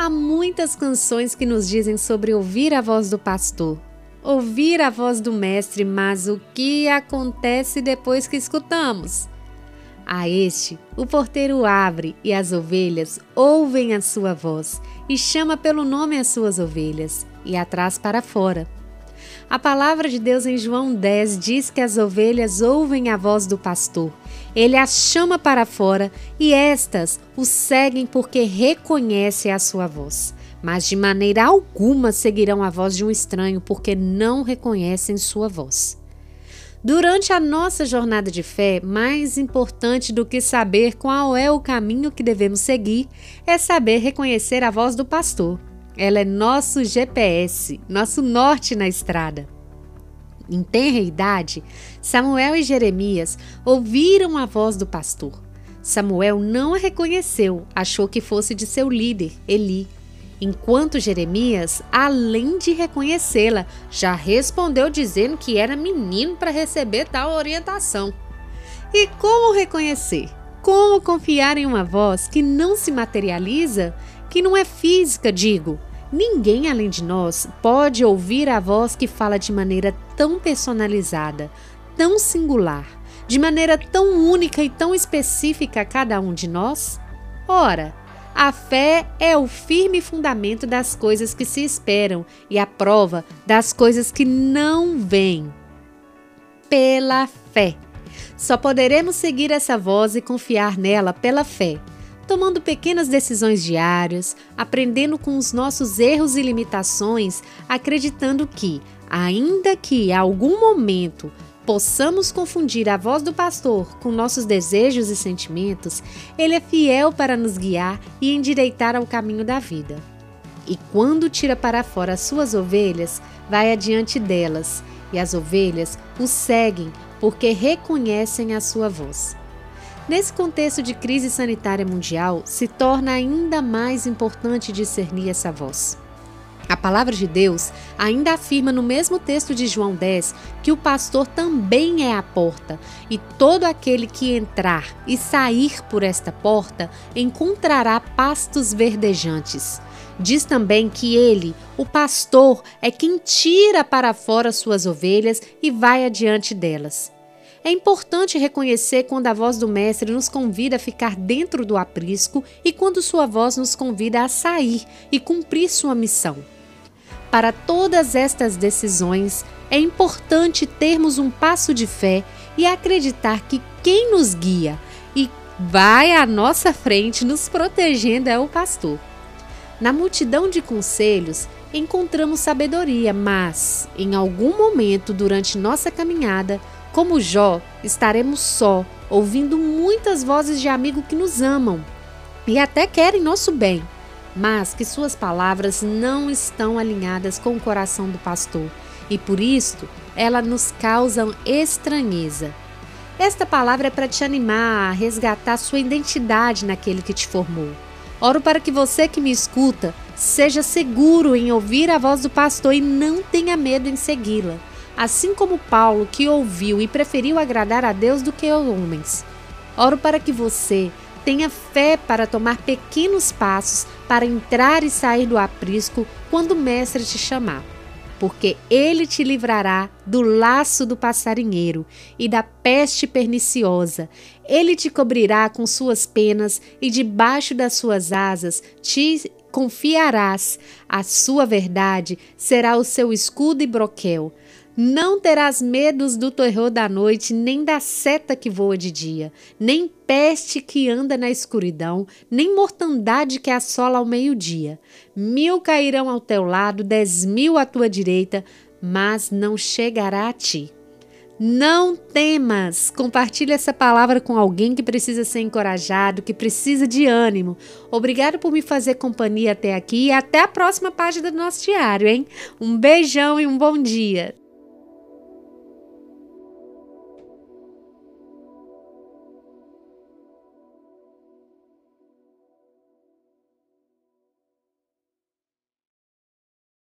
Há muitas canções que nos dizem sobre ouvir a voz do pastor, ouvir a voz do mestre, mas o que acontece depois que escutamos? A este, o porteiro abre e as ovelhas ouvem a sua voz e chama pelo nome as suas ovelhas e atrás para fora. A palavra de Deus em João 10 diz que as ovelhas ouvem a voz do pastor. Ele as chama para fora e estas o seguem porque reconhecem a sua voz. Mas de maneira alguma seguirão a voz de um estranho porque não reconhecem sua voz. Durante a nossa jornada de fé, mais importante do que saber qual é o caminho que devemos seguir é saber reconhecer a voz do pastor. Ela é nosso GPS, nosso norte na estrada. Em tenra idade, Samuel e Jeremias ouviram a voz do pastor. Samuel não a reconheceu, achou que fosse de seu líder, Eli. Enquanto Jeremias, além de reconhecê-la, já respondeu dizendo que era menino para receber tal orientação. E como reconhecer? Como confiar em uma voz que não se materializa, que não é física, digo? Ninguém além de nós pode ouvir a voz que fala de maneira tão personalizada, tão singular, de maneira tão única e tão específica a cada um de nós? Ora, a fé é o firme fundamento das coisas que se esperam e a prova das coisas que não vêm. Pela fé. Só poderemos seguir essa voz e confiar nela pela fé tomando pequenas decisões diárias, aprendendo com os nossos erros e limitações, acreditando que, ainda que a algum momento possamos confundir a voz do pastor com nossos desejos e sentimentos, ele é fiel para nos guiar e endireitar ao caminho da vida. E quando tira para fora as suas ovelhas, vai adiante delas, e as ovelhas o seguem porque reconhecem a sua voz. Nesse contexto de crise sanitária mundial, se torna ainda mais importante discernir essa voz. A palavra de Deus ainda afirma no mesmo texto de João 10 que o pastor também é a porta, e todo aquele que entrar e sair por esta porta encontrará pastos verdejantes. Diz também que ele, o pastor, é quem tira para fora suas ovelhas e vai adiante delas. É importante reconhecer quando a voz do Mestre nos convida a ficar dentro do aprisco e quando sua voz nos convida a sair e cumprir sua missão. Para todas estas decisões, é importante termos um passo de fé e acreditar que quem nos guia e vai à nossa frente nos protegendo é o pastor. Na multidão de conselhos, encontramos sabedoria, mas, em algum momento durante nossa caminhada, como Jó, estaremos só, ouvindo muitas vozes de amigo que nos amam e até querem nosso bem, mas que suas palavras não estão alinhadas com o coração do pastor e por isso elas nos causam estranheza. Esta palavra é para te animar a resgatar sua identidade naquele que te formou. Oro para que você que me escuta seja seguro em ouvir a voz do pastor e não tenha medo em segui-la assim como Paulo, que ouviu e preferiu agradar a Deus do que aos homens. Oro para que você tenha fé para tomar pequenos passos para entrar e sair do aprisco quando o Mestre te chamar, porque ele te livrará do laço do passarinheiro e da peste perniciosa. Ele te cobrirá com suas penas e debaixo das suas asas te confiarás. A sua verdade será o seu escudo e broquel. Não terás medos do terror da noite, nem da seta que voa de dia, nem peste que anda na escuridão, nem mortandade que assola ao meio-dia. Mil cairão ao teu lado, dez mil à tua direita, mas não chegará a ti. Não temas. Compartilhe essa palavra com alguém que precisa ser encorajado, que precisa de ânimo. Obrigado por me fazer companhia até aqui e até a próxima página do nosso diário, hein? Um beijão e um bom dia.